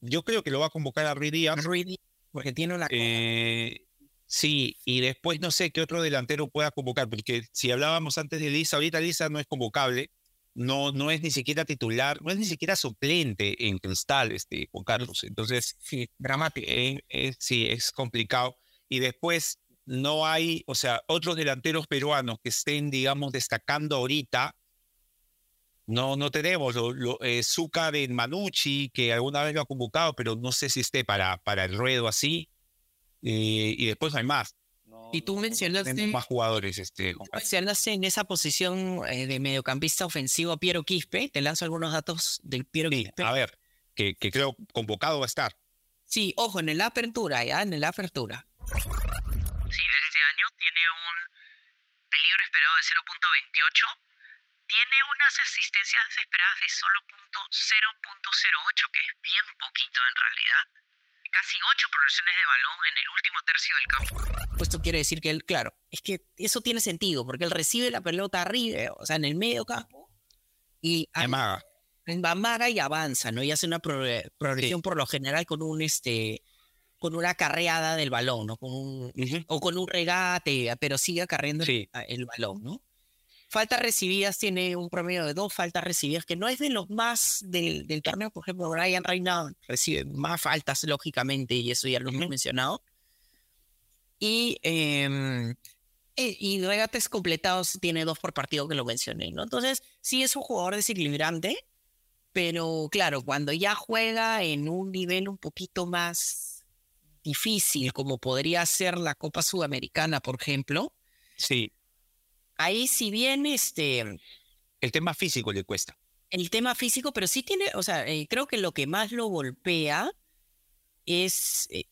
[SPEAKER 2] yo creo que lo va a convocar a Ruidía.
[SPEAKER 1] Ruidía, porque tiene una...
[SPEAKER 2] Eh, sí, y después no sé qué otro delantero pueda convocar, porque si hablábamos antes de Lisa, ahorita Lisa no es convocable, no, no es ni siquiera titular, no es ni siquiera suplente en Cristal, este, Juan Carlos, entonces...
[SPEAKER 1] Sí, dramático.
[SPEAKER 2] Eh, eh, sí, es complicado. Y después no hay, o sea, otros delanteros peruanos que estén, digamos, destacando ahorita. No, no tenemos. Lo, lo, eh, Zúcar en Manucci, que alguna vez lo ha convocado, pero no sé si esté para, para el ruedo así. Eh, y después no hay más.
[SPEAKER 1] Y tú mencionaste
[SPEAKER 2] más jugadores. Este,
[SPEAKER 1] mencionaste en esa posición eh, de mediocampista ofensivo a Piero Quispe. Te lanzo algunos datos del Piero
[SPEAKER 2] sí,
[SPEAKER 1] Quispe.
[SPEAKER 2] A ver, que, que creo convocado va a estar.
[SPEAKER 1] Sí, ojo, en la apertura, ya, en la apertura.
[SPEAKER 3] Sí, de este año tiene un peligro esperado de 0.28. Tiene unas asistencias esperadas de solo .0.08, que es bien poquito en realidad. Casi ocho progresiones de balón en el último tercio del campo.
[SPEAKER 1] Pues esto quiere decir que él, claro, es que eso tiene sentido, porque él recibe la pelota arriba, o sea, en el medio campo, y
[SPEAKER 2] Amaga.
[SPEAKER 1] amaga y avanza, ¿no? Y hace una progre- progresión por lo general con un, este, con una carreada del balón, ¿no? Con un,
[SPEAKER 2] Ujú.
[SPEAKER 1] o con un regate, pero sigue acarreando
[SPEAKER 2] Sí.
[SPEAKER 1] el, balón, ¿no? Faltas recibidas tiene un promedio de dos faltas recibidas, que no es de los más del, del torneo. Por ejemplo, Brian Reina recibe más faltas, lógicamente, y eso ya lo hemos mencionado. Y, em, eh, y regates completados tiene dos por partido que lo mencioné, ¿no? Entonces, sí es un jugador desequilibrante, pero claro, cuando ya juega en un nivel un poquito más difícil, como podría ser la Copa Sudamericana, por ejemplo,
[SPEAKER 2] Sí.
[SPEAKER 1] Ahí si bien este,
[SPEAKER 2] El tema físico le cuesta.
[SPEAKER 1] el tema físico, pero sí tiene, o sea, eh, creo que lo que más lo golpea es, eh,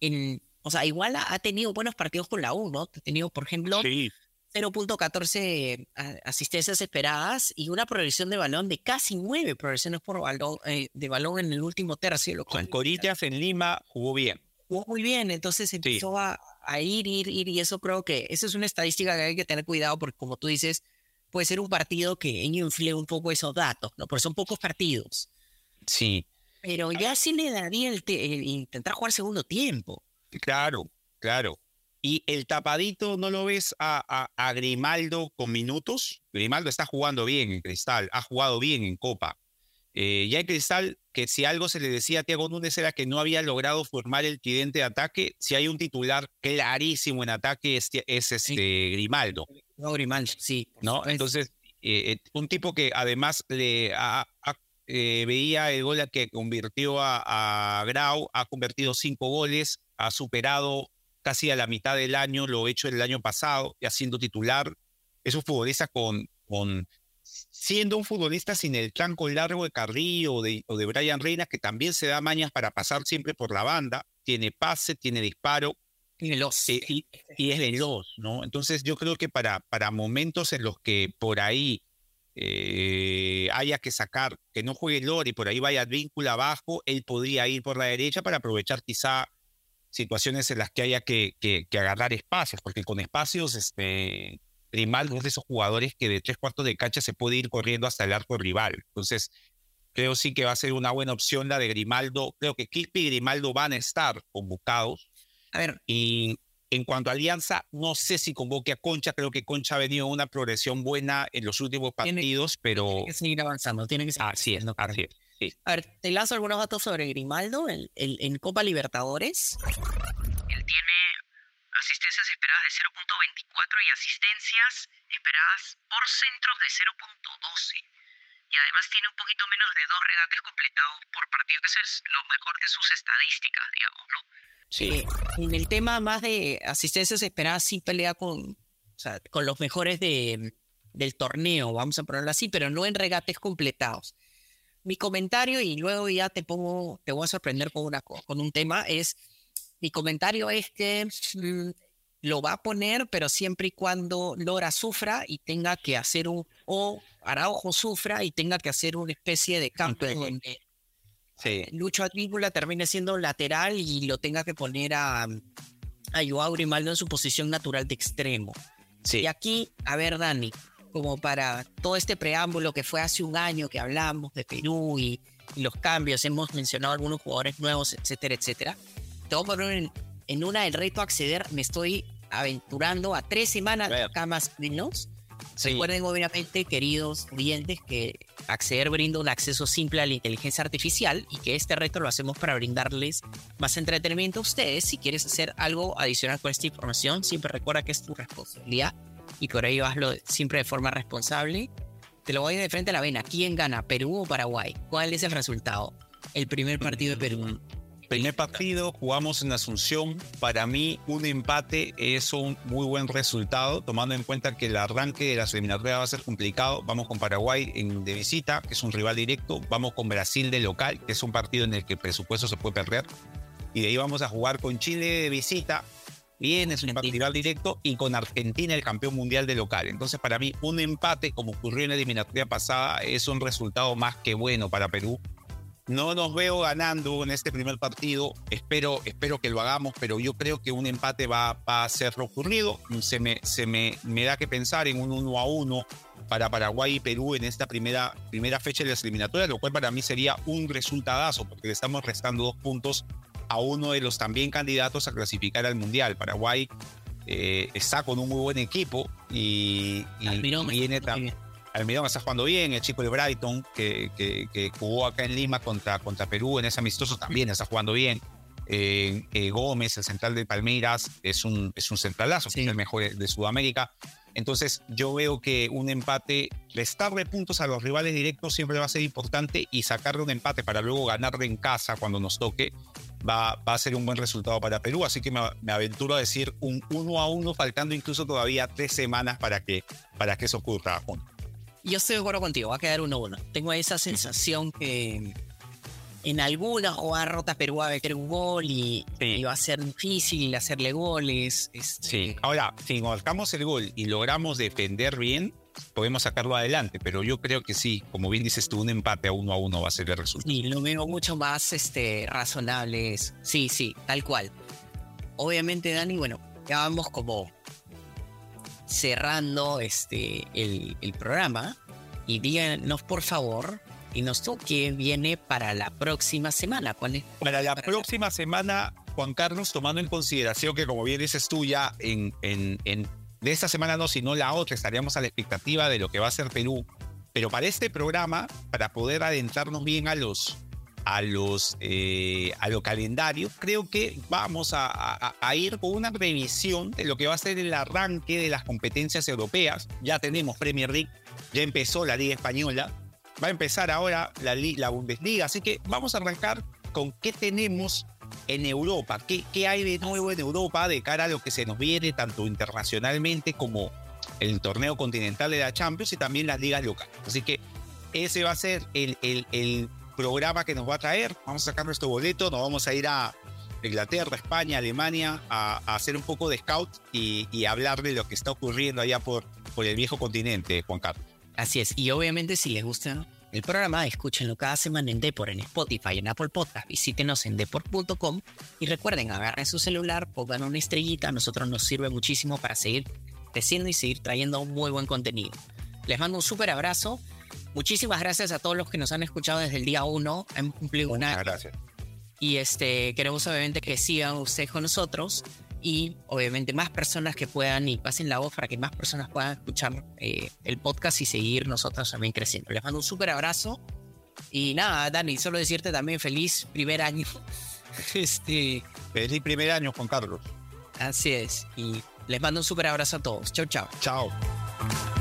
[SPEAKER 1] en, o sea, igual ha, ha tenido buenos partidos con la U, ¿no? Ha tenido, por ejemplo,
[SPEAKER 2] Sí.
[SPEAKER 1] 0.14 a- asistencias esperadas y una progresión de balón de casi nueve progresiones por balón, eh, de balón en el último tercio, lo
[SPEAKER 2] Con Corinthians en Lima jugó bien.
[SPEAKER 1] jugó muy bien, entonces empezó a, a ir, ir, ir, y eso creo que esa es una estadística que hay que tener cuidado porque como tú dices, puede ser un partido que infle un poco esos datos, ¿no? Porque son pocos partidos,
[SPEAKER 2] Sí.
[SPEAKER 1] pero ya sí le daría el, te- el intentar jugar segundo tiempo.
[SPEAKER 2] Claro, claro. ¿Y el tapadito no lo ves a, a- a Grimaldo con minutos? Grimaldo está jugando bien en Cristal, ha jugado bien en Copa. Eh, ya en Cristal, que si algo se le decía a Thiago Núñez era que no había logrado formar el tridente de ataque, si hay un titular clarísimo en ataque es, es este Grimaldo.
[SPEAKER 1] No, Grimaldo, sí.
[SPEAKER 2] ¿no? Entonces, eh, eh, un tipo que además le ha- ha- eh, veía el gol que convirtió a, a Grau, ha convertido cinco goles, ha superado casi a la mitad del año lo hecho el año pasado, ya siendo titular. Es un futbolista con, con siendo un futbolista sin el tranco largo de Carrillo o de, o de Brian Reina, que también se da mañas para pasar siempre por la banda, tiene pase, tiene disparo,
[SPEAKER 1] Y veloz.
[SPEAKER 2] eh, y, y es veloz, ¿no? Entonces yo creo que para, para momentos en los que por ahí eh, haya que sacar, que no juegue Lori, por ahí vaya vínculo abajo, él podría ir por la derecha para aprovechar quizá situaciones en las que haya que, que- que agarrar espacios, porque con espacios, este, Grimaldo es de esos jugadores que de tres cuartos de cancha se puede ir corriendo hasta el arco rival. Entonces, creo sí que va a ser una buena opción la de Grimaldo. Creo que Quispe y Grimaldo van a estar convocados.
[SPEAKER 1] A ver,
[SPEAKER 2] Y en cuanto a Alianza, no sé si convoque a Concha. Creo que Concha ha venido una progresión buena en los últimos
[SPEAKER 1] Tiene-
[SPEAKER 2] partidos, pero
[SPEAKER 1] tiene que seguir avanzando, tiene que seguir
[SPEAKER 2] así es, así es.
[SPEAKER 1] A ver, te lanzo algunos datos sobre Grimaldo en, en- en Copa Libertadores.
[SPEAKER 3] Él tiene asistencias esperadas de 0.24 y asistencias esperadas por centros de 0.12. Y además tiene un poquito menos de dos regates completados por partido, que eso es lo mejor de sus estadísticas, digamos, ¿no?
[SPEAKER 1] Eh, en el tema más de asistencias esperadas, sí pelea con, o sea, con los mejores de, del torneo, vamos a ponerlo así, pero no en regates completados. Mi comentario, y luego ya te pongo, te voy a sorprender con, una, co- con un tema, es, mi comentario es que mm, lo va a poner, pero siempre y cuando Lora sufra y tenga que hacer un, o Araujo sufra y tenga que hacer una especie de campo
[SPEAKER 2] Ok.
[SPEAKER 1] donde
[SPEAKER 2] Sí.
[SPEAKER 1] Lucho Advíncula termine siendo lateral y lo tenga que poner a, a Joao Grimaldo en su posición natural de extremo.
[SPEAKER 2] Sí.
[SPEAKER 1] Y aquí, a ver, Dani, como para todo este preámbulo que fue hace un año que hablamos de Perú y, y los cambios, hemos mencionado algunos jugadores nuevos, etcétera, etcétera. Voy a poner en, una del reto acceder, me estoy aventurando a tres semanas más o menos.
[SPEAKER 2] Sí.
[SPEAKER 1] Recuerden, obviamente, queridos oyentes, que Acceder brinda un acceso simple a la inteligencia artificial y que este reto lo hacemos para brindarles más entretenimiento a ustedes. Si quieres hacer algo adicional con esta información, siempre recuerda que es tu responsabilidad y por ello hazlo siempre de forma responsable. Te lo voy de frente a la vena. ¿Quién gana, Perú o Paraguay? ¿Cuál es el resultado? El primer partido de Perú.
[SPEAKER 2] Primer partido, jugamos en Asunción. Para mí, un empate es un muy buen resultado, tomando en cuenta que el arranque de la eliminatorias va a ser complicado. Vamos con Paraguay en, de visita, que es un rival directo. Vamos con Brasil de local, que es un partido en el que el presupuesto se puede perder. Y de ahí vamos a jugar con Chile de visita. Bien, es un rival directo. Y con Argentina, el campeón mundial de local. Entonces, para mí, un empate, como ocurrió en la eliminatoria pasada, es un resultado más que bueno para Perú no nos veo ganando en este primer partido. Espero, espero que lo hagamos, pero yo creo que un empate va, va a ser ocurrido. Se, me, se me, me da que pensar en un 1 a 1 para Paraguay y Perú en esta primera, primera fecha de las eliminatorias, lo cual para mí sería un resultadazo, porque le estamos restando dos puntos a uno de los también candidatos a clasificar al Mundial. Paraguay eh, está con un muy buen equipo y, y viene también. Almirón está jugando bien, el chico de Brighton, que, que, jugó acá en Lima contra, contra Perú en ese amistoso, también está jugando bien. Eh, eh, Gómez, el central de Palmeiras, es un, es un centralazo, es el mejor de Sudamérica. Entonces yo veo que un empate, restarle puntos a los rivales directos siempre va a ser importante y sacarle un empate para luego ganarle en casa cuando nos toque va, va a ser un buen resultado para Perú. Así que me, aventuro a decir un 1 a 1, faltando incluso todavía tres semanas para que, para que eso ocurra.
[SPEAKER 1] Yo estoy de acuerdo contigo, va a quedar 1 a 1. Tengo esa sensación que en algunas rota Perú va a meter un gol y, va a ser difícil hacerle goles.
[SPEAKER 2] Este sí, ahora, si marcamos el gol y logramos defender bien, podemos sacarlo adelante, pero yo creo que sí, como bien dices tú, un empate a uno a uno va a ser el resultado.
[SPEAKER 1] Sí, lo veo mucho más este, razonable. Sí, sí, tal cual. Obviamente, Dani, bueno, ya vamos como cerrando este, el, el programa y díganos por favor y nos toque viene para la próxima semana. ¿Cuál es?
[SPEAKER 2] Para la próxima semana, Juan Carlos, tomando en consideración que, como bien dices tú, ya en, en, en, de esta semana no, sino la otra, estaríamos a la expectativa de lo que va a ser Perú. Pero para este programa, para poder adentrarnos bien a los a los eh, a creo que vamos a, ir con una revisión de lo que va a ser el arranque de las competencias europeas. Ya tenemos Premier League, ya empezó la Liga Española, va a empezar ahora la, la Bundesliga, así que vamos a arrancar con qué tenemos en Europa, ¿Qué, qué hay de nuevo en Europa de cara a lo que se nos viene tanto internacionalmente como el torneo continental de la Champions y también las ligas locales. Así que ese va a ser el programa que nos va a traer. Vamos a sacar nuestro boleto, nos vamos a ir a Inglaterra, España, Alemania a, hacer un poco de scout y, hablar de lo que está ocurriendo allá por, el viejo continente, Juan Carlos.
[SPEAKER 1] Así es. Y obviamente si les gusta el programa, escúchenlo cada semana en Depor, en Spotify, en Apple Podcast. Visítenos en deport.com y recuerden, agarren su celular, pongan una estrellita. Nosotros nos sirve muchísimo para seguir creciendo y seguir trayendo muy buen contenido. Les mando un súper abrazo. Muchísimas gracias a todos los que nos han escuchado desde el día 1. Hemos cumplido una.
[SPEAKER 2] Gracias.
[SPEAKER 1] Y este, queremos obviamente que sigan ustedes con nosotros y obviamente más personas que puedan y pasen la voz para que más personas puedan escuchar eh, el podcast y seguir nosotros también creciendo. Les mando un súper abrazo y nada, Dani, solo decirte también feliz primer año. (laughs)
[SPEAKER 2] este, feliz primer año, Juan Carlos.
[SPEAKER 1] Así es. Y les mando un súper abrazo a todos. Chao, chao.
[SPEAKER 2] Chao.